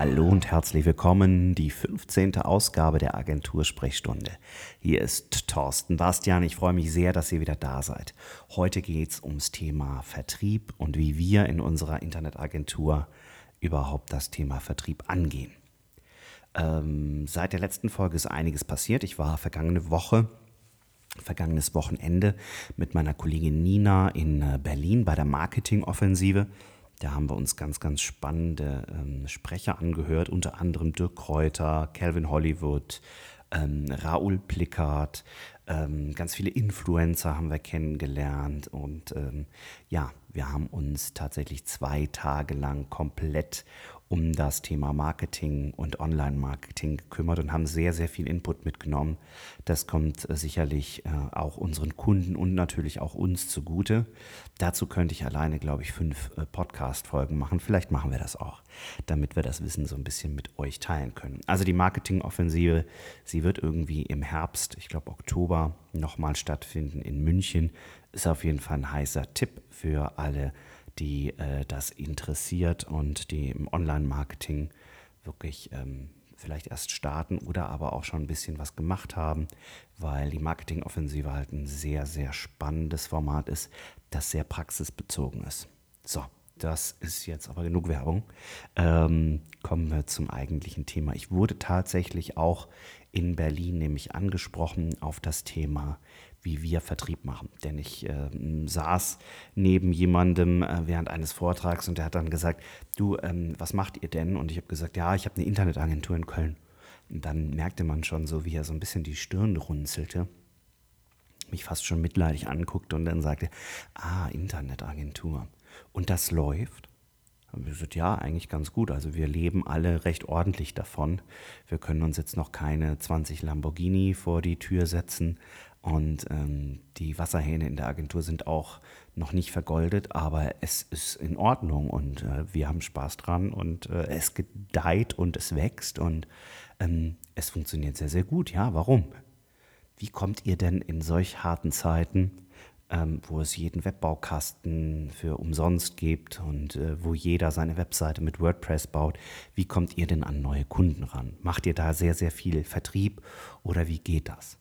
Hallo und herzlich willkommen, die 15. Ausgabe der Agentur Sprechstunde. Hier ist Thorsten Bastian. Ich freue mich sehr, dass ihr wieder da seid. Heute geht es ums Thema Vertrieb und wie wir in unserer Internetagentur überhaupt das Thema Vertrieb angehen. Ähm, seit der letzten Folge ist einiges passiert. Ich war vergangene Woche vergangenes Wochenende mit meiner Kollegin Nina in äh, Berlin bei der Marketingoffensive. Da haben wir uns ganz, ganz spannende ähm, Sprecher angehört, unter anderem Dirk Kräuter, Calvin Hollywood, ähm, Raoul Plickard, ähm, ganz viele Influencer haben wir kennengelernt. Und ähm, ja, wir haben uns tatsächlich zwei Tage lang komplett um das Thema Marketing und Online-Marketing gekümmert und haben sehr, sehr viel Input mitgenommen. Das kommt äh, sicherlich äh, auch unseren Kunden und natürlich auch uns zugute. Dazu könnte ich alleine, glaube ich, fünf äh, Podcast-Folgen machen. Vielleicht machen wir das auch, damit wir das Wissen so ein bisschen mit euch teilen können. Also die Marketing-Offensive, sie wird irgendwie im Herbst, ich glaube Oktober, nochmal stattfinden in München. Ist auf jeden Fall ein heißer Tipp für alle, die äh, das interessiert und die im Online-Marketing wirklich ähm, vielleicht erst starten oder aber auch schon ein bisschen was gemacht haben, weil die Marketingoffensive halt ein sehr, sehr spannendes Format ist, das sehr praxisbezogen ist. So, das ist jetzt aber genug Werbung. Ähm, kommen wir zum eigentlichen Thema. Ich wurde tatsächlich auch in Berlin nämlich angesprochen auf das Thema wie wir Vertrieb machen. Denn ich äh, saß neben jemandem äh, während eines Vortrags und der hat dann gesagt, du, ähm, was macht ihr denn? Und ich habe gesagt, ja, ich habe eine Internetagentur in Köln. Und dann merkte man schon so, wie er so ein bisschen die Stirn runzelte, mich fast schon mitleidig anguckte und dann sagte, ah, Internetagentur. Und das läuft? Ja, eigentlich ganz gut. Also wir leben alle recht ordentlich davon. Wir können uns jetzt noch keine 20 Lamborghini vor die Tür setzen, und ähm, die Wasserhähne in der Agentur sind auch noch nicht vergoldet, aber es ist in Ordnung und äh, wir haben Spaß dran und äh, es gedeiht und es wächst und ähm, es funktioniert sehr, sehr gut. Ja, warum? Wie kommt ihr denn in solch harten Zeiten, ähm, wo es jeden Webbaukasten für umsonst gibt und äh, wo jeder seine Webseite mit WordPress baut, wie kommt ihr denn an neue Kunden ran? Macht ihr da sehr, sehr viel Vertrieb oder wie geht das?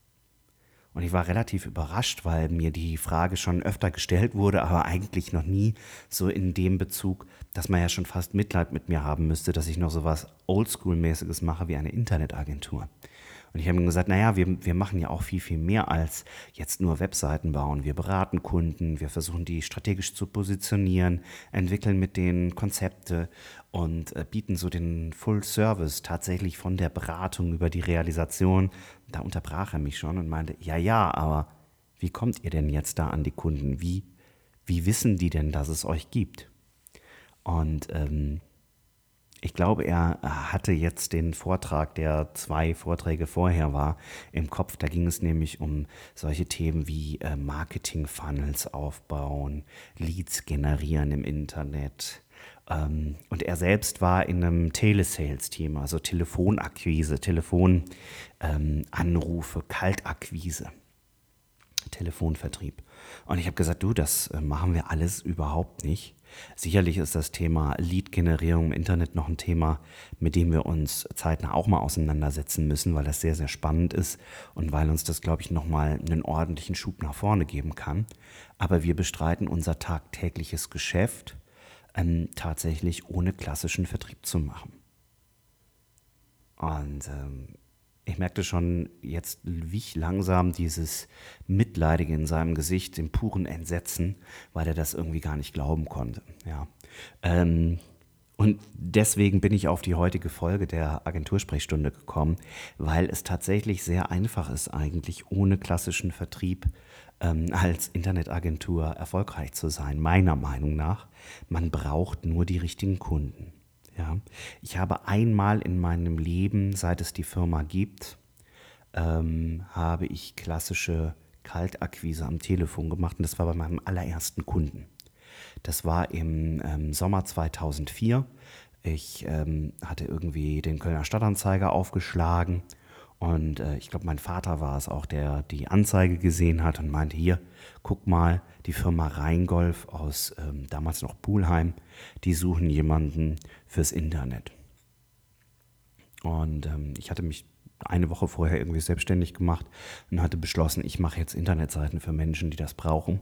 Und ich war relativ überrascht, weil mir die Frage schon öfter gestellt wurde, aber eigentlich noch nie so in dem Bezug, dass man ja schon fast Mitleid mit mir haben müsste, dass ich noch so was Oldschool-mäßiges mache wie eine Internetagentur. Und ich habe ihm gesagt, naja, wir, wir machen ja auch viel, viel mehr als jetzt nur Webseiten bauen. Wir beraten Kunden, wir versuchen die strategisch zu positionieren, entwickeln mit denen Konzepte und äh, bieten so den Full Service tatsächlich von der Beratung über die Realisation. Da unterbrach er mich schon und meinte, ja, ja, aber wie kommt ihr denn jetzt da an die Kunden? Wie, wie wissen die denn, dass es euch gibt? Und ähm, ich glaube, er hatte jetzt den Vortrag, der zwei Vorträge vorher war, im Kopf. Da ging es nämlich um solche Themen wie äh, Marketing-Funnels aufbauen, Leads generieren im Internet. Ähm, und er selbst war in einem Telesales-Team, also Telefonakquise, Telefonanrufe, ähm, Kaltakquise, Telefonvertrieb. Und ich habe gesagt, du, das äh, machen wir alles überhaupt nicht. Sicherlich ist das Thema Lead-Generierung im Internet noch ein Thema, mit dem wir uns zeitnah auch mal auseinandersetzen müssen, weil das sehr, sehr spannend ist und weil uns das, glaube ich, nochmal einen ordentlichen Schub nach vorne geben kann. Aber wir bestreiten unser tagtägliches Geschäft ähm, tatsächlich ohne klassischen Vertrieb zu machen. Und ähm, ich merkte schon, jetzt wich langsam dieses Mitleidige in seinem Gesicht, dem puren Entsetzen, weil er das irgendwie gar nicht glauben konnte. Ja. Ähm, und deswegen bin ich auf die heutige Folge der Agentursprechstunde gekommen, weil es tatsächlich sehr einfach ist, eigentlich ohne klassischen Vertrieb ähm, als Internetagentur erfolgreich zu sein, meiner Meinung nach. Man braucht nur die richtigen Kunden. Ja, ich habe einmal in meinem Leben, seit es die Firma gibt, ähm, habe ich klassische Kaltakquise am Telefon gemacht und das war bei meinem allerersten Kunden. Das war im ähm, Sommer 2004. Ich ähm, hatte irgendwie den Kölner Stadtanzeiger aufgeschlagen und äh, ich glaube, mein Vater war es auch, der die Anzeige gesehen hat und meinte, hier, guck mal, die Firma Rheingolf aus ähm, damals noch Pulheim, die suchen jemanden fürs Internet. Und ähm, ich hatte mich eine Woche vorher irgendwie selbstständig gemacht und hatte beschlossen, ich mache jetzt Internetseiten für Menschen, die das brauchen.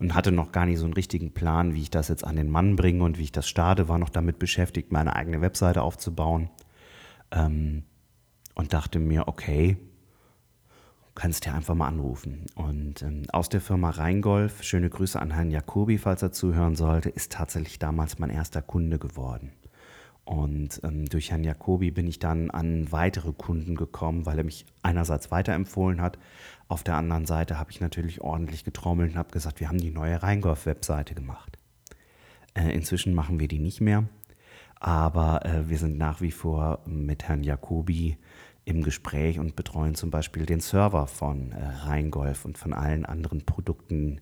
Und hatte noch gar nicht so einen richtigen Plan, wie ich das jetzt an den Mann bringe und wie ich das starte, war noch damit beschäftigt, meine eigene Webseite aufzubauen. Ähm, und dachte mir, okay, kannst ja einfach mal anrufen. Und ähm, aus der Firma Rheingolf, schöne Grüße an Herrn Jacobi, falls er zuhören sollte, ist tatsächlich damals mein erster Kunde geworden. Und ähm, durch Herrn Jacobi bin ich dann an weitere Kunden gekommen, weil er mich einerseits weiterempfohlen hat. Auf der anderen Seite habe ich natürlich ordentlich getrommelt und habe gesagt, wir haben die neue Rheingolf-Webseite gemacht. Äh, inzwischen machen wir die nicht mehr, aber äh, wir sind nach wie vor mit Herrn Jacobi im Gespräch und betreuen zum Beispiel den Server von äh, Rheingolf und von allen anderen Produkten,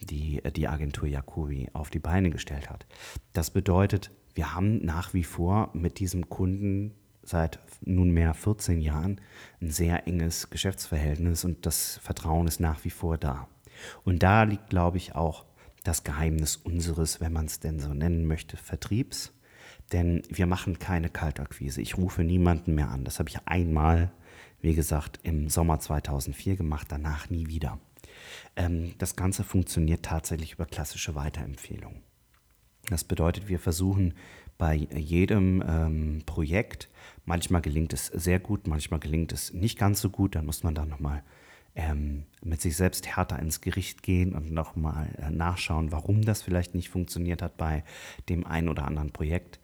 die äh, die Agentur Jacobi auf die Beine gestellt hat. Das bedeutet, wir haben nach wie vor mit diesem Kunden seit nunmehr 14 Jahren ein sehr enges Geschäftsverhältnis und das Vertrauen ist nach wie vor da. Und da liegt, glaube ich, auch das Geheimnis unseres, wenn man es denn so nennen möchte, Vertriebs denn wir machen keine Kaltakquise. Ich rufe niemanden mehr an. Das habe ich einmal, wie gesagt, im Sommer 2004 gemacht, danach nie wieder. Ähm, das Ganze funktioniert tatsächlich über klassische Weiterempfehlungen. Das bedeutet, wir versuchen bei jedem ähm, Projekt, manchmal gelingt es sehr gut, manchmal gelingt es nicht ganz so gut, dann muss man da nochmal ähm, mit sich selbst härter ins Gericht gehen und nochmal äh, nachschauen, warum das vielleicht nicht funktioniert hat bei dem einen oder anderen Projekt.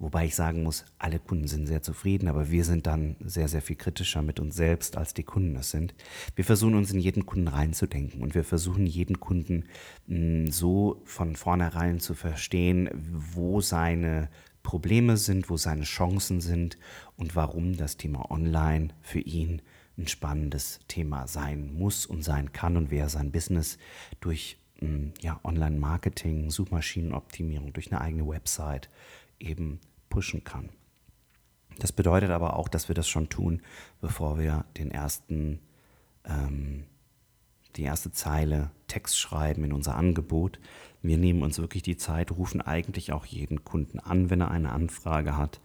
Wobei ich sagen muss, alle Kunden sind sehr zufrieden, aber wir sind dann sehr, sehr viel kritischer mit uns selbst, als die Kunden es sind. Wir versuchen uns in jeden Kunden reinzudenken und wir versuchen jeden Kunden hm, so von vornherein zu verstehen, wo seine Probleme sind, wo seine Chancen sind und warum das Thema Online für ihn ein spannendes Thema sein muss und sein kann und wer sein Business durch hm, ja, Online-Marketing, Suchmaschinenoptimierung, durch eine eigene Website eben pushen kann. Das bedeutet aber auch, dass wir das schon tun, bevor wir den ersten, ähm, die erste Zeile Text schreiben in unser Angebot. Wir nehmen uns wirklich die Zeit, rufen eigentlich auch jeden Kunden an, wenn er eine Anfrage hat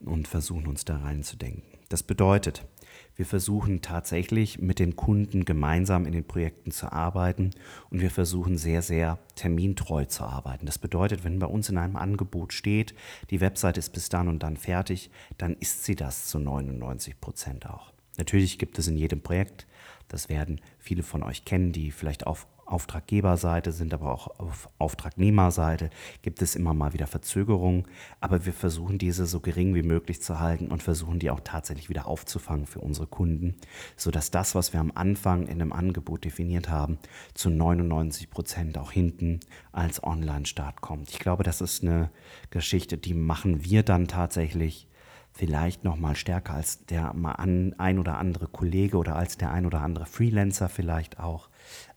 und versuchen uns da reinzudenken. Das bedeutet, wir versuchen tatsächlich mit den Kunden gemeinsam in den Projekten zu arbeiten und wir versuchen sehr, sehr termintreu zu arbeiten. Das bedeutet, wenn bei uns in einem Angebot steht, die Website ist bis dann und dann fertig, dann ist sie das zu 99 Prozent auch. Natürlich gibt es in jedem Projekt, das werden viele von euch kennen, die vielleicht auf Auftraggeberseite sind, aber auch auf Auftragnehmerseite gibt es immer mal wieder Verzögerungen. Aber wir versuchen diese so gering wie möglich zu halten und versuchen die auch tatsächlich wieder aufzufangen für unsere Kunden, sodass das, was wir am Anfang in einem Angebot definiert haben, zu 99 Prozent auch hinten als Online-Start kommt. Ich glaube, das ist eine Geschichte, die machen wir dann tatsächlich vielleicht noch mal stärker als der ein oder andere Kollege oder als der ein oder andere Freelancer vielleicht auch.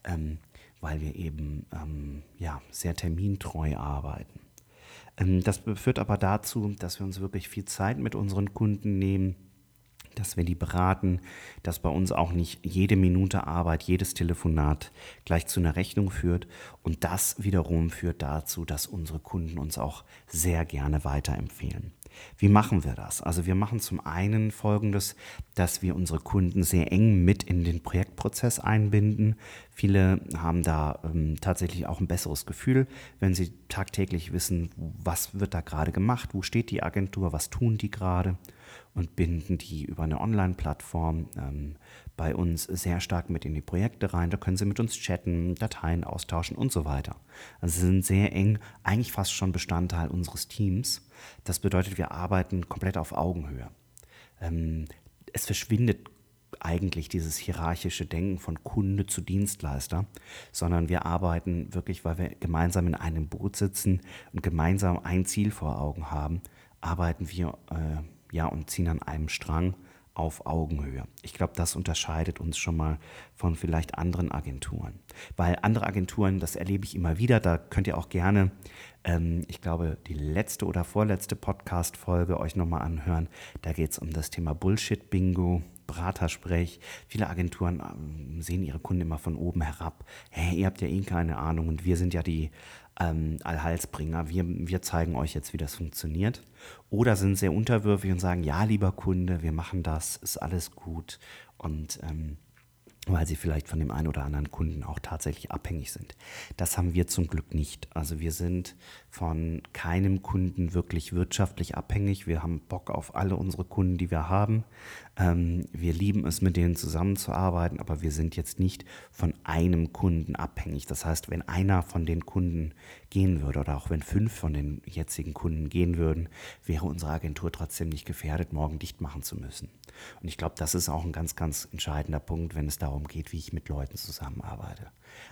Ähm, weil wir eben ähm, ja, sehr termintreu arbeiten. Ähm, das führt aber dazu, dass wir uns wirklich viel Zeit mit unseren Kunden nehmen, dass wir die beraten, dass bei uns auch nicht jede Minute Arbeit, jedes Telefonat gleich zu einer Rechnung führt. Und das wiederum führt dazu, dass unsere Kunden uns auch sehr gerne weiterempfehlen. Wie machen wir das? Also wir machen zum einen Folgendes, dass wir unsere Kunden sehr eng mit in den Projektprozess einbinden. Viele haben da ähm, tatsächlich auch ein besseres Gefühl, wenn sie tagtäglich wissen, was wird da gerade gemacht, wo steht die Agentur, was tun die gerade und binden die über eine Online-Plattform ähm, bei uns sehr stark mit in die Projekte rein. Da können sie mit uns chatten, Dateien austauschen und so weiter. Also sie sind sehr eng, eigentlich fast schon Bestandteil unseres Teams. Das bedeutet, wir arbeiten komplett auf Augenhöhe. Ähm, es verschwindet eigentlich dieses hierarchische Denken von Kunde zu Dienstleister, sondern wir arbeiten wirklich, weil wir gemeinsam in einem Boot sitzen und gemeinsam ein Ziel vor Augen haben, arbeiten wir äh, ja, und ziehen an einem Strang auf Augenhöhe. Ich glaube, das unterscheidet uns schon mal von vielleicht anderen Agenturen. Weil andere Agenturen, das erlebe ich immer wieder, da könnt ihr auch gerne, ähm, ich glaube, die letzte oder vorletzte Podcast-Folge euch nochmal anhören. Da geht es um das Thema Bullshit-Bingo Beratersprech. Viele Agenturen ähm, sehen ihre Kunden immer von oben herab. Hey, ihr habt ja eh keine Ahnung und wir sind ja die ähm, Allhalsbringer. Wir, wir zeigen euch jetzt, wie das funktioniert. Oder sind sehr unterwürfig und sagen, ja, lieber Kunde, wir machen das, ist alles gut. Und ähm, weil sie vielleicht von dem einen oder anderen Kunden auch tatsächlich abhängig sind. Das haben wir zum Glück nicht. Also wir sind von keinem Kunden wirklich wirtschaftlich abhängig. Wir haben Bock auf alle unsere Kunden, die wir haben. Ähm, wir lieben es, mit denen zusammenzuarbeiten, aber wir sind jetzt nicht von einem Kunden abhängig. Das heißt, wenn einer von den Kunden gehen würde oder auch wenn fünf von den jetzigen Kunden gehen würden, wäre unsere Agentur trotzdem nicht gefährdet, morgen dicht machen zu müssen. Und ich glaube, das ist auch ein ganz, ganz entscheidender Punkt, wenn es darum geht, wie ich mit Leuten zusammenarbeite.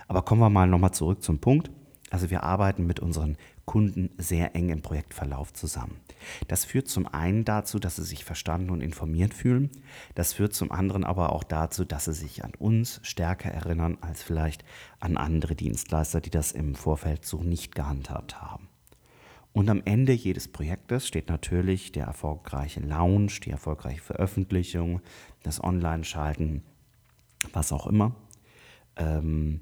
Aber kommen wir mal nochmal zurück zum Punkt. Also wir arbeiten mit unseren Kunden sehr eng im Projektverlauf zusammen. Das führt zum einen dazu, dass sie sich verstanden und informiert fühlen. Das führt zum anderen aber auch dazu, dass sie sich an uns stärker erinnern als vielleicht an andere Dienstleister, die das im Vorfeld so nicht gehandhabt haben. Und am Ende jedes Projektes steht natürlich der erfolgreiche Launch, die erfolgreiche Veröffentlichung, das Online-Schalten, was auch immer. Ähm,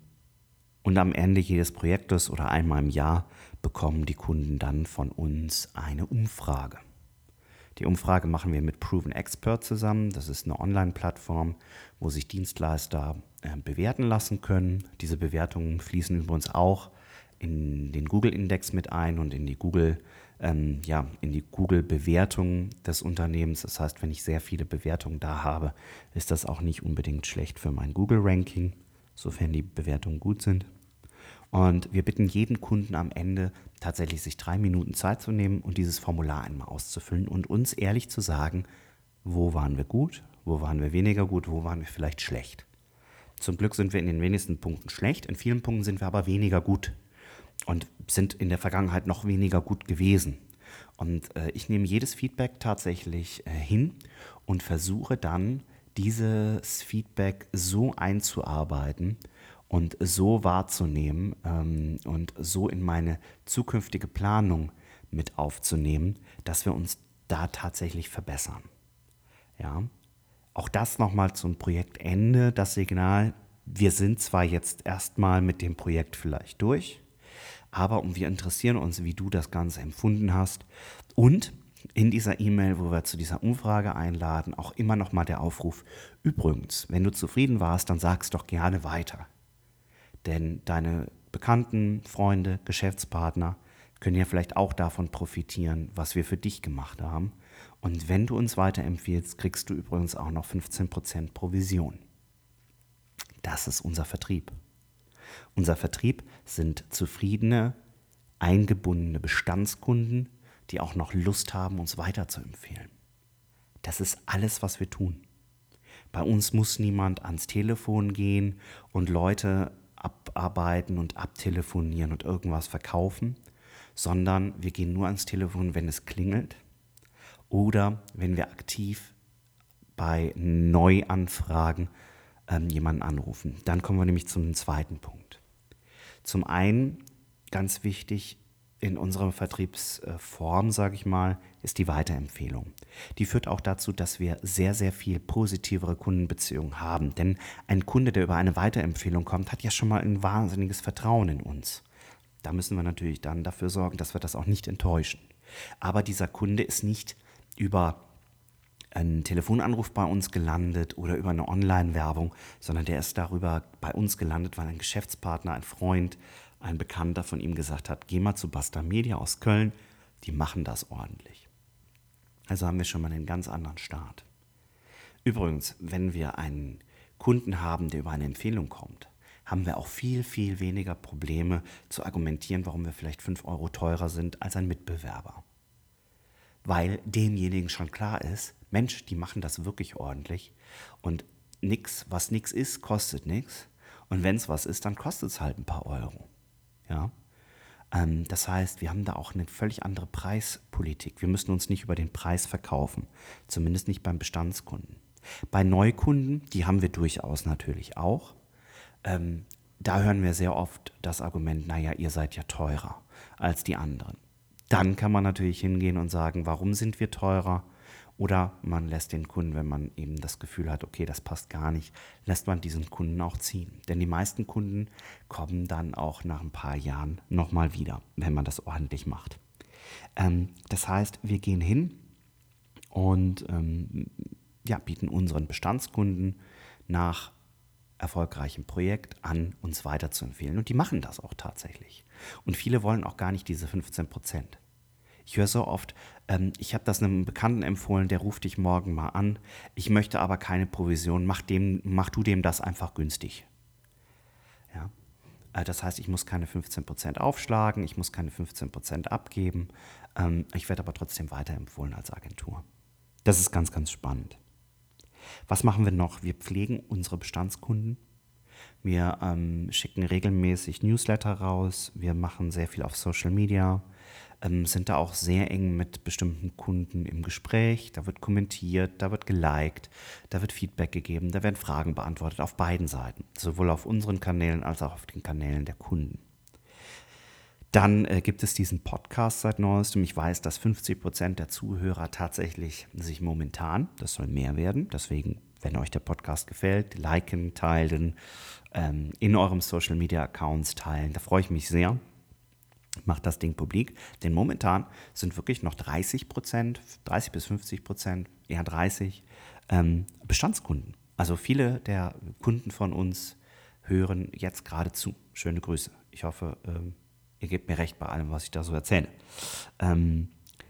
und am Ende jedes Projektes oder einmal im Jahr bekommen die Kunden dann von uns eine Umfrage. Die Umfrage machen wir mit Proven Expert zusammen. Das ist eine Online-Plattform, wo sich Dienstleister äh, bewerten lassen können. Diese Bewertungen fließen übrigens auch in den Google-Index mit ein und in die Google, ähm, ja, in die Google-Bewertung des Unternehmens. Das heißt, wenn ich sehr viele Bewertungen da habe, ist das auch nicht unbedingt schlecht für mein Google-Ranking, sofern die Bewertungen gut sind. Und wir bitten jeden Kunden am Ende tatsächlich sich drei Minuten Zeit zu nehmen und dieses Formular einmal auszufüllen und uns ehrlich zu sagen, wo waren wir gut, wo waren wir weniger gut, wo waren wir vielleicht schlecht. Zum Glück sind wir in den wenigsten Punkten schlecht, in vielen Punkten sind wir aber weniger gut und sind in der Vergangenheit noch weniger gut gewesen. Und äh, ich nehme jedes Feedback tatsächlich äh, hin und versuche dann, dieses Feedback so einzuarbeiten und so wahrzunehmen ähm, und so in meine zukünftige Planung mit aufzunehmen, dass wir uns da tatsächlich verbessern. Ja, auch das nochmal zum Projektende, das Signal, wir sind zwar jetzt erstmal mit dem Projekt vielleicht durch, aber wir interessieren uns, wie du das Ganze empfunden hast. Und in dieser E-Mail, wo wir zu dieser Umfrage einladen, auch immer noch mal der Aufruf: Übrigens, wenn du zufrieden warst, dann sag's doch gerne weiter. Denn deine Bekannten, Freunde, Geschäftspartner können ja vielleicht auch davon profitieren, was wir für dich gemacht haben. Und wenn du uns weiterempfiehlst, kriegst du übrigens auch noch 15% Provision. Das ist unser Vertrieb. Unser Vertrieb sind zufriedene, eingebundene Bestandskunden, die auch noch Lust haben, uns weiterzuempfehlen. Das ist alles, was wir tun. Bei uns muss niemand ans Telefon gehen und Leute abarbeiten und abtelefonieren und irgendwas verkaufen, sondern wir gehen nur ans Telefon, wenn es klingelt oder wenn wir aktiv bei Neuanfragen ähm, jemanden anrufen. Dann kommen wir nämlich zum zweiten Punkt. Zum einen, ganz wichtig, in unserer Vertriebsform, sage ich mal, ist die Weiterempfehlung. Die führt auch dazu, dass wir sehr, sehr viel positivere Kundenbeziehungen haben. Denn ein Kunde, der über eine Weiterempfehlung kommt, hat ja schon mal ein wahnsinniges Vertrauen in uns. Da müssen wir natürlich dann dafür sorgen, dass wir das auch nicht enttäuschen. Aber dieser Kunde ist nicht über einen Telefonanruf bei uns gelandet oder über eine Online-Werbung, sondern der ist darüber bei uns gelandet, weil ein Geschäftspartner, ein Freund, ein Bekannter von ihm gesagt hat, geh mal zu Basta Media aus Köln, die machen das ordentlich. Also haben wir schon mal einen ganz anderen Start. Übrigens, wenn wir einen Kunden haben, der über eine Empfehlung kommt, haben wir auch viel, viel weniger Probleme zu argumentieren, warum wir vielleicht 5 Euro teurer sind als ein Mitbewerber. Weil demjenigen schon klar ist, Mensch, die machen das wirklich ordentlich und nix, was nix ist, kostet nichts. Und wenn es was ist, dann kostet es halt ein paar Euro. Ja. Ähm, das heißt, wir haben da auch eine völlig andere Preispolitik. Wir müssen uns nicht über den Preis verkaufen, zumindest nicht beim Bestandskunden. Bei Neukunden, die haben wir durchaus natürlich auch. Ähm, da hören wir sehr oft das Argument, naja, ihr seid ja teurer als die anderen. Dann kann man natürlich hingehen und sagen, warum sind wir teurer? Oder man lässt den Kunden, wenn man eben das Gefühl hat, okay, das passt gar nicht, lässt man diesen Kunden auch ziehen. Denn die meisten Kunden kommen dann auch nach ein paar Jahren nochmal wieder, wenn man das ordentlich macht. Ähm, das heißt, wir gehen hin und ähm, ja, bieten unseren Bestandskunden nach erfolgreichem Projekt an, uns weiterzuempfehlen. Und die machen das auch tatsächlich. Und viele wollen auch gar nicht diese 15 Prozent. Ich höre so oft, ähm, ich habe das einem Bekannten empfohlen, der ruft dich morgen mal an. Ich möchte aber keine Provision. Mach, dem, mach du dem das einfach günstig. Ja. Äh, das heißt, ich muss keine 15% aufschlagen, ich muss keine 15% abgeben. Ähm, ich werde aber trotzdem weiterempfohlen als Agentur. Das ist ganz, ganz spannend. Was machen wir noch? Wir pflegen unsere Bestandskunden. Wir ähm, schicken regelmäßig Newsletter raus. Wir machen sehr viel auf Social Media ähm, sind da auch sehr eng mit bestimmten Kunden im Gespräch. Da wird kommentiert, da wird geliked, da wird Feedback gegeben, da werden Fragen beantwortet auf beiden Seiten, sowohl auf unseren Kanälen als auch auf den Kanälen der Kunden. Dann äh, gibt es diesen Podcast seit neuestem. Ich weiß, dass 50 Prozent der Zuhörer tatsächlich sich momentan, das soll mehr werden, deswegen, wenn euch der Podcast gefällt, liken, teilen, ähm, in eurem Social Media Accounts teilen. Da freue ich mich sehr macht das Ding publik. Denn momentan sind wirklich noch 30 Prozent, 30 bis 50 Prozent, eher 30 ähm, Bestandskunden. Also viele der Kunden von uns hören jetzt gerade zu. Schöne Grüße. Ich hoffe, ähm, ihr gebt mir recht bei allem, was ich da so erzähle. Ähm,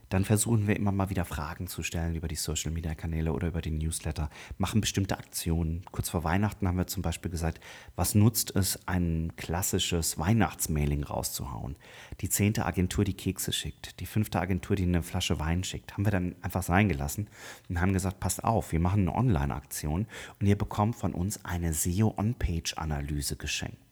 dann versuchen wir immer mal wieder Fragen zu stellen über die Social Media Kanäle oder über den Newsletter, machen bestimmte Aktionen. Kurz vor Weihnachten haben wir zum Beispiel gesagt, was nutzt es, ein klassisches Weihnachtsmailing rauszuhauen? Die zehnte Agentur, die Kekse schickt, die fünfte Agentur, die eine Flasche Wein schickt, haben wir dann einfach sein gelassen und haben gesagt, passt auf, wir machen eine Online-Aktion und ihr bekommt von uns eine SEO-On-Page-Analyse geschenkt.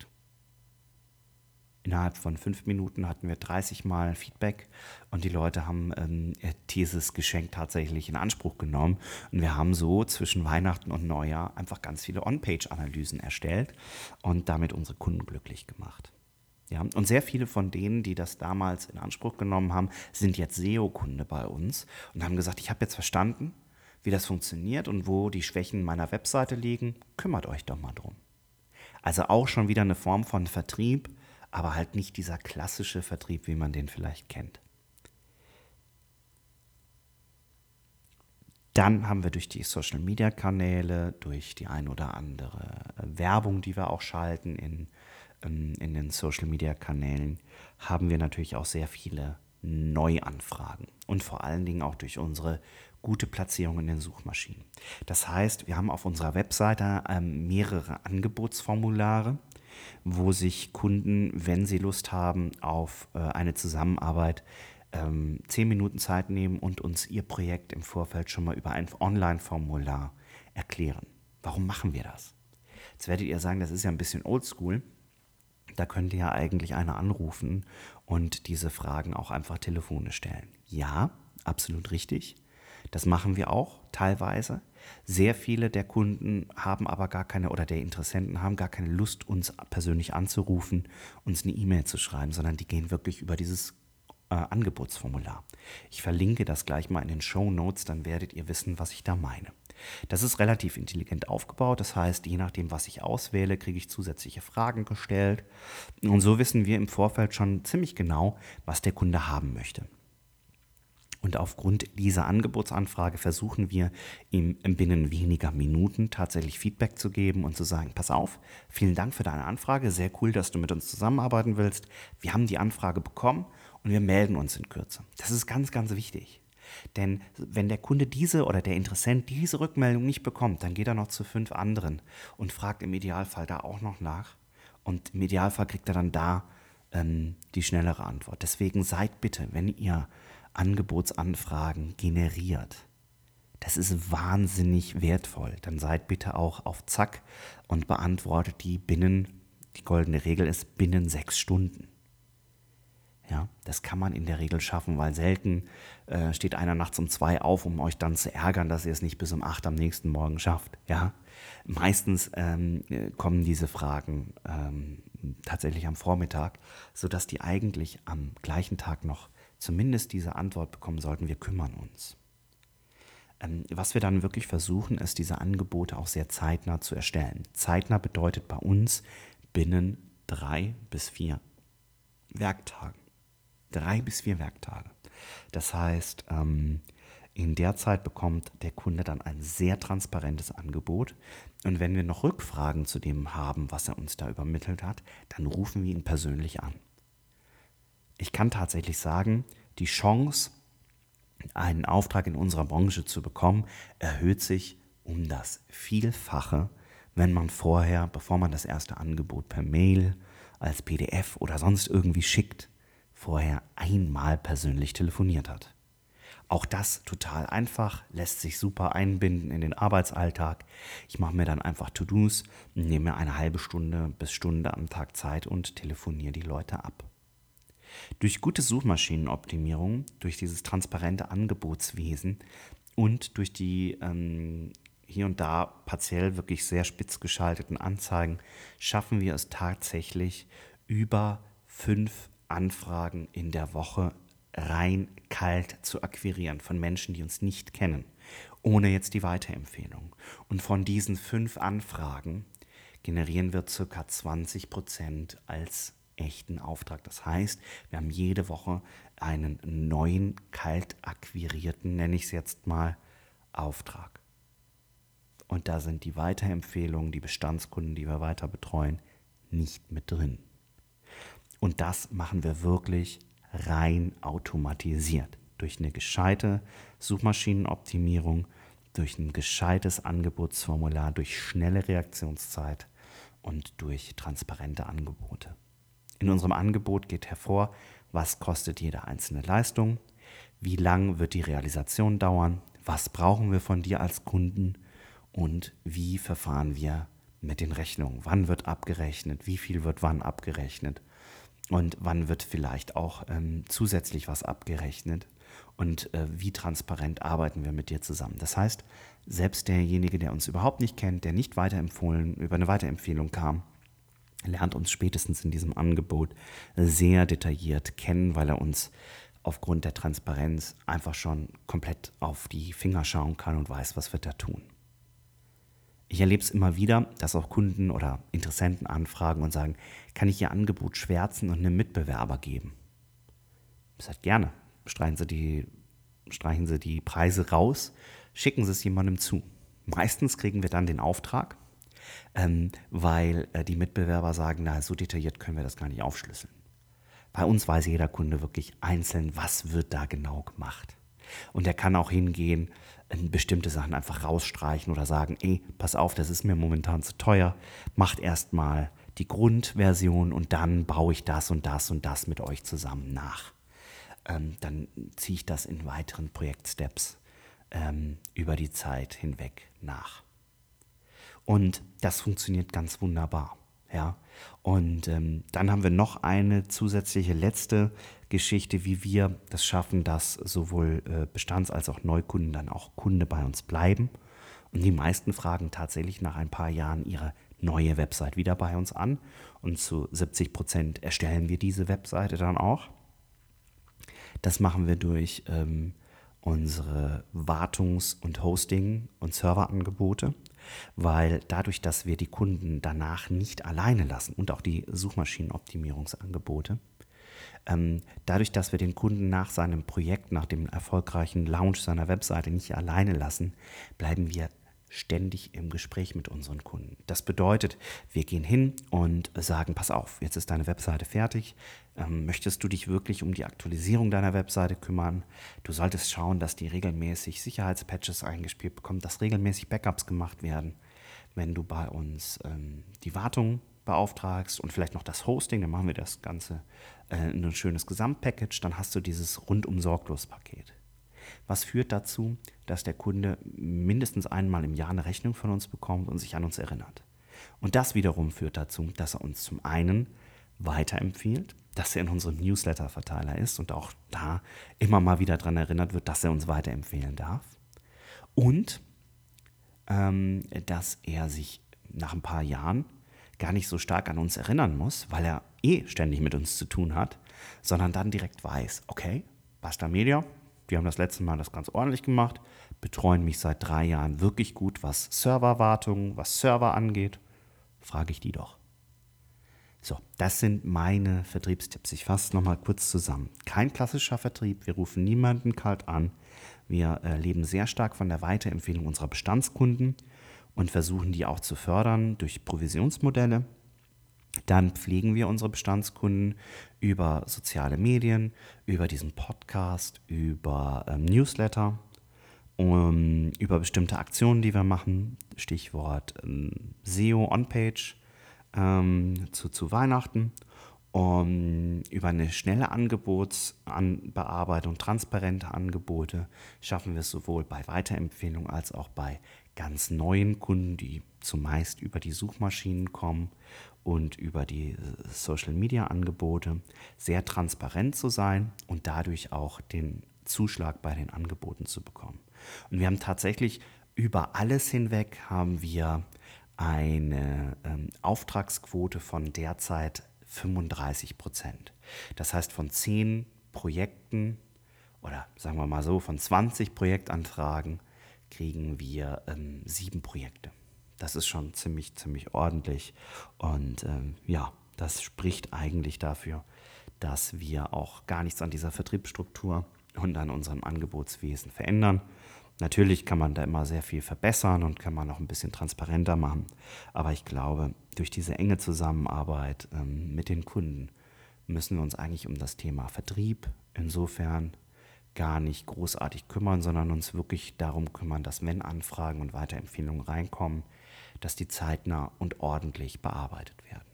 Innerhalb von fünf Minuten hatten wir 30 Mal Feedback und die Leute haben ähm, dieses Geschenk tatsächlich in Anspruch genommen. Und wir haben so zwischen Weihnachten und Neujahr einfach ganz viele On-Page-Analysen erstellt und damit unsere Kunden glücklich gemacht. Ja, und sehr viele von denen, die das damals in Anspruch genommen haben, sind jetzt SEO-Kunde bei uns und haben gesagt, ich habe jetzt verstanden, wie das funktioniert und wo die Schwächen meiner Webseite liegen. Kümmert euch doch mal drum. Also auch schon wieder eine Form von Vertrieb, aber halt nicht dieser klassische Vertrieb, wie man den vielleicht kennt. Dann haben wir durch die Social-Media-Kanäle, durch die ein oder andere Werbung, die wir auch schalten in, ähm, in den Social-Media-Kanälen, haben wir natürlich auch sehr viele Neuanfragen und vor allen Dingen auch durch unsere gute Platzierung in den Suchmaschinen. Das heißt, wir haben auf unserer Webseite ähm, mehrere Angebotsformulare, wo sich Kunden, wenn sie Lust haben auf äh, eine Zusammenarbeit, ähm, zehn Minuten Zeit nehmen und uns ihr Projekt im Vorfeld schon mal über ein Online-Formular erklären. Warum machen wir das? Jetzt werdet ihr sagen, das ist ja ein bisschen oldschool. Da könnte ja eigentlich einer anrufen und diese Fragen auch einfach telefonisch stellen. Ja, absolut richtig. Das machen wir auch teilweise. Sehr viele der Kunden haben aber gar keine oder der Interessenten haben gar keine Lust, uns persönlich anzurufen, uns eine E-Mail zu schreiben, sondern die gehen wirklich über dieses äh, Angebotsformular. Ich verlinke das gleich mal in den Show Notes, dann werdet ihr wissen, was ich da meine. Das ist relativ intelligent aufgebaut, das heißt, je nachdem, was ich auswähle, kriege ich zusätzliche Fragen gestellt. Und so wissen wir im Vorfeld schon ziemlich genau, was der Kunde haben möchte. Und aufgrund dieser Angebotsanfrage versuchen wir ihm binnen weniger Minuten tatsächlich Feedback zu geben und zu sagen, pass auf, vielen Dank für deine Anfrage, sehr cool, dass du mit uns zusammenarbeiten willst. Wir haben die Anfrage bekommen und wir melden uns in Kürze. Das ist ganz, ganz wichtig. Denn wenn der Kunde diese oder der Interessent diese Rückmeldung nicht bekommt, dann geht er noch zu fünf anderen und fragt im Idealfall da auch noch nach. Und im Idealfall kriegt er dann da ähm, die schnellere Antwort. Deswegen seid bitte, wenn ihr Angebotsanfragen generiert. Das ist wahnsinnig wertvoll. Dann seid bitte auch auf Zack und beantwortet die binnen, die goldene Regel ist binnen sechs Stunden. Ja, das kann man in der Regel schaffen, weil selten äh, steht einer nachts um zwei auf, um euch dann zu ärgern, dass ihr es nicht bis um acht am nächsten Morgen schafft. Ja, meistens ähm, kommen diese Fragen ähm, tatsächlich am Vormittag, sodass die eigentlich am gleichen Tag noch zumindest diese Antwort bekommen sollten, wir kümmern uns. Ähm, was wir dann wirklich versuchen, ist, diese Angebote auch sehr zeitnah zu erstellen. Zeitnah bedeutet bei uns binnen drei bis vier Werktagen. Drei bis vier Werktage. Das heißt, ähm, in der Zeit bekommt der Kunde dann ein sehr transparentes Angebot. Und wenn wir noch Rückfragen zu dem haben, was er uns da übermittelt hat, dann rufen wir ihn persönlich an. Ich kann tatsächlich sagen, die Chance, einen Auftrag in unserer Branche zu bekommen, erhöht sich um das Vielfache, wenn man vorher, bevor man das erste Angebot per Mail, als PDF oder sonst irgendwie schickt, vorher einmal persönlich telefoniert hat. Auch das total einfach, lässt sich super einbinden in den Arbeitsalltag. Ich mache mir dann einfach To-Dos, nehme mir eine halbe Stunde bis Stunde am Tag Zeit und telefoniere die Leute ab. Durch gute Suchmaschinenoptimierung, durch dieses transparente Angebotswesen und durch die ähm, hier und da partiell wirklich sehr spitz geschalteten Anzeigen schaffen wir es tatsächlich über fünf Anfragen in der Woche rein kalt zu akquirieren von Menschen, die uns nicht kennen, ohne jetzt die Weiterempfehlung. Und von diesen fünf Anfragen generieren wir ca. 20 Prozent als echten Auftrag. Das heißt, wir haben jede Woche einen neuen, kalt akquirierten, nenne ich es jetzt mal, Auftrag. Und da sind die Weiterempfehlungen, die Bestandskunden, die wir weiter betreuen, nicht mit drin. Und das machen wir wirklich rein automatisiert. Durch eine gescheite Suchmaschinenoptimierung, durch ein gescheites Angebotsformular, durch schnelle Reaktionszeit und durch transparente Angebote. In unserem Angebot geht hervor, was kostet jede einzelne Leistung, wie lang wird die Realisation dauern, was brauchen wir von dir als Kunden? Und wie verfahren wir mit den Rechnungen. Wann wird abgerechnet, wie viel wird wann abgerechnet? Und wann wird vielleicht auch ähm, zusätzlich was abgerechnet? Und äh, wie transparent arbeiten wir mit dir zusammen. Das heißt, selbst derjenige, der uns überhaupt nicht kennt, der nicht weiterempfohlen, über eine Weiterempfehlung kam, lernt uns spätestens in diesem Angebot sehr detailliert kennen, weil er uns aufgrund der Transparenz einfach schon komplett auf die Finger schauen kann und weiß, was wir da tun. Ich erlebe es immer wieder, dass auch Kunden oder Interessenten anfragen und sagen, kann ich Ihr Angebot schwärzen und einem Mitbewerber geben? Ich sage gerne, streichen Sie, die, streichen Sie die Preise raus, schicken Sie es jemandem zu. Meistens kriegen wir dann den Auftrag ähm, weil äh, die Mitbewerber sagen, na, so detailliert können wir das gar nicht aufschlüsseln. Bei uns weiß jeder Kunde wirklich einzeln, was wird da genau gemacht. Und er kann auch hingehen, äh, bestimmte Sachen einfach rausstreichen oder sagen, ey, pass auf, das ist mir momentan zu teuer, macht erstmal die Grundversion und dann baue ich das und das und das mit euch zusammen nach. Ähm, dann ziehe ich das in weiteren Projektsteps ähm, über die Zeit hinweg nach. Und das funktioniert ganz wunderbar. Ja. Und ähm, dann haben wir noch eine zusätzliche letzte Geschichte, wie wir das schaffen, dass sowohl äh, Bestands- als auch Neukunden dann auch Kunde bei uns bleiben. Und die meisten fragen tatsächlich nach ein paar Jahren ihre neue Website wieder bei uns an. Und zu 70 Prozent erstellen wir diese Webseite dann auch. Das machen wir durch ähm, unsere Wartungs- und Hosting- und Serverangebote weil dadurch, dass wir die Kunden danach nicht alleine lassen und auch die Suchmaschinenoptimierungsangebote, ähm, dadurch, dass wir den Kunden nach seinem Projekt, nach dem erfolgreichen Launch seiner Webseite nicht alleine lassen, bleiben wir ständig im Gespräch mit unseren Kunden. Das bedeutet, wir gehen hin und sagen, pass auf, jetzt ist deine Webseite fertig. Ähm, möchtest du dich wirklich um die Aktualisierung deiner Webseite kümmern? Du solltest schauen, dass die regelmäßig Sicherheitspatches eingespielt bekommen, dass regelmäßig Backups gemacht werden. Wenn du bei uns ähm, die Wartung beauftragst und vielleicht noch das Hosting, dann machen wir das Ganze äh, in ein schönes Gesamtpackage, dann hast du dieses rundum sorglos Paket. Was führt dazu, dass der Kunde mindestens einmal im Jahr eine Rechnung von uns bekommt und sich an uns erinnert. Und das wiederum führt dazu, dass er uns zum einen weiterempfiehlt, dass er in unserem Newsletter-Verteiler ist und auch da immer mal wieder daran erinnert wird, dass er uns weiterempfehlen darf. Und ähm, dass er sich nach ein paar Jahren gar nicht so stark an uns erinnern muss, weil er eh ständig mit uns zu tun hat, sondern dann direkt weiß, okay, Basta Media, die haben das letzte Mal das ganz ordentlich gemacht, betreuen mich seit drei Jahren wirklich gut, was Serverwartung, was Server angeht. Frage ich die doch. So, das sind meine Vertriebstipps. Ich fasse nochmal kurz zusammen. Kein klassischer Vertrieb, wir rufen niemanden kalt an. Wir äh, leben sehr stark von der Weiterempfehlung unserer Bestandskunden und versuchen die auch zu fördern durch Provisionsmodelle. Dann pflegen wir unsere Bestandskunden über soziale Medien, über diesen Podcast, über ähm, Newsletter, um, über bestimmte Aktionen, die wir machen. Stichwort ähm, SEO On-Page ähm, zu, zu Weihnachten. Um, über eine schnelle Angebotsbearbeitung, transparente Angebote schaffen wir es sowohl bei Weiterempfehlungen als auch bei ganz neuen Kunden, die zumeist über die Suchmaschinen kommen und über die äh, Social-Media-Angebote, sehr transparent zu sein und dadurch auch den Zuschlag bei den Angeboten zu bekommen. Und wir haben tatsächlich über alles hinweg haben wir eine ähm, Auftragsquote von derzeit 35 Prozent. Das heißt, von 10 Projekten oder sagen wir mal so, von 20 Projektanfragen kriegen wir ähm, sieben Projekte. Das ist schon ziemlich, ziemlich ordentlich. Und ähm, ja, das spricht eigentlich dafür, dass wir auch gar nichts an dieser Vertriebsstruktur und an unserem Angebotswesen verändern. Natürlich kann man da immer sehr viel verbessern und kann man auch ein bisschen transparenter machen. Aber ich glaube, durch diese enge Zusammenarbeit ähm, mit den Kunden müssen wir uns eigentlich um das Thema Vertrieb insofern gar nicht großartig kümmern, sondern uns wirklich darum kümmern, dass wenn Anfragen und Weiterempfehlungen reinkommen, dass die zeitnah und ordentlich bearbeitet werden.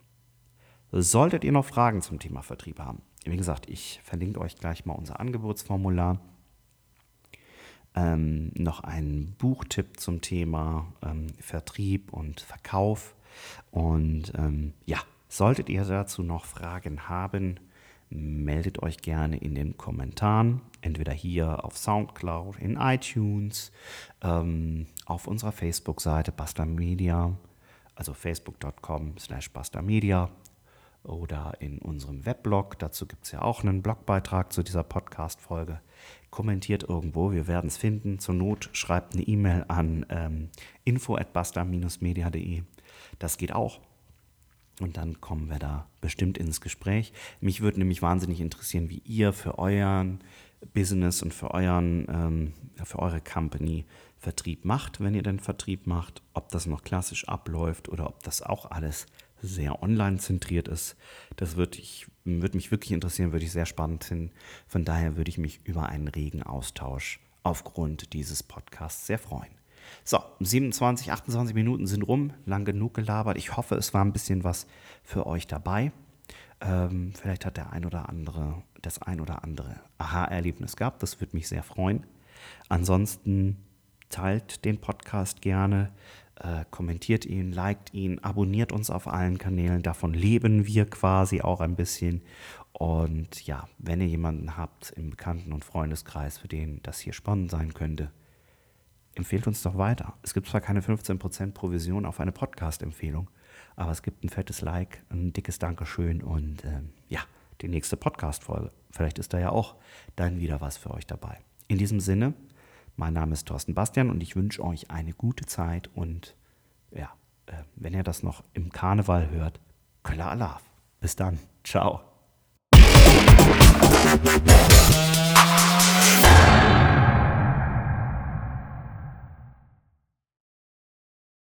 Solltet ihr noch Fragen zum Thema Vertrieb haben, wie gesagt, ich verlinke euch gleich mal unser Angebotsformular. Ähm, noch einen Buchtipp zum Thema ähm, Vertrieb und Verkauf. Und ähm, ja, solltet ihr dazu noch Fragen haben, meldet euch gerne in den Kommentaren, entweder hier auf SoundCloud, in iTunes, ähm, auf unserer Facebook-Seite Basta Media, also facebook.com slash Basta Media oder in unserem Weblog. Dazu gibt es ja auch einen Blogbeitrag zu dieser Podcast-Folge. Kommentiert irgendwo, wir werden es finden. Zur Not schreibt eine E-Mail an ähm, info.basta-media.de. Das geht auch. Und dann kommen wir da bestimmt ins Gespräch. Mich würde nämlich wahnsinnig interessieren, wie ihr für euren Business und für euren, ähm, für eure Company Vertrieb macht, wenn ihr denn Vertrieb macht, ob das noch klassisch abläuft oder ob das auch alles sehr online zentriert ist. Das würde ich, würde mich wirklich interessieren, würde ich sehr spannend finden. Von daher würde ich mich über einen regen Austausch aufgrund dieses Podcasts sehr freuen. So, 27, 28 Minuten sind rum, lang genug gelabert. Ich hoffe, es war ein bisschen was für euch dabei. Ähm, vielleicht hat der ein oder andere das ein oder andere Aha-Erlebnis gehabt. Das würde mich sehr freuen. Ansonsten teilt den Podcast gerne, äh, kommentiert ihn, liked ihn, abonniert uns auf allen Kanälen. Davon leben wir quasi auch ein bisschen. Und ja, wenn ihr jemanden habt im Bekannten- und Freundeskreis, für den das hier spannend sein könnte, empfehlt uns doch weiter. Es gibt zwar keine 15% Provision auf eine Podcast-Empfehlung, aber es gibt ein fettes Like, ein dickes Dankeschön und ähm, ja, die nächste Podcast-Folge. Vielleicht ist da ja auch dann wieder was für euch dabei. In diesem Sinne, mein Name ist Thorsten Bastian und ich wünsche euch eine gute Zeit und ja, äh, wenn ihr das noch im Karneval hört, Köller Alaf. Bis dann. Ciao.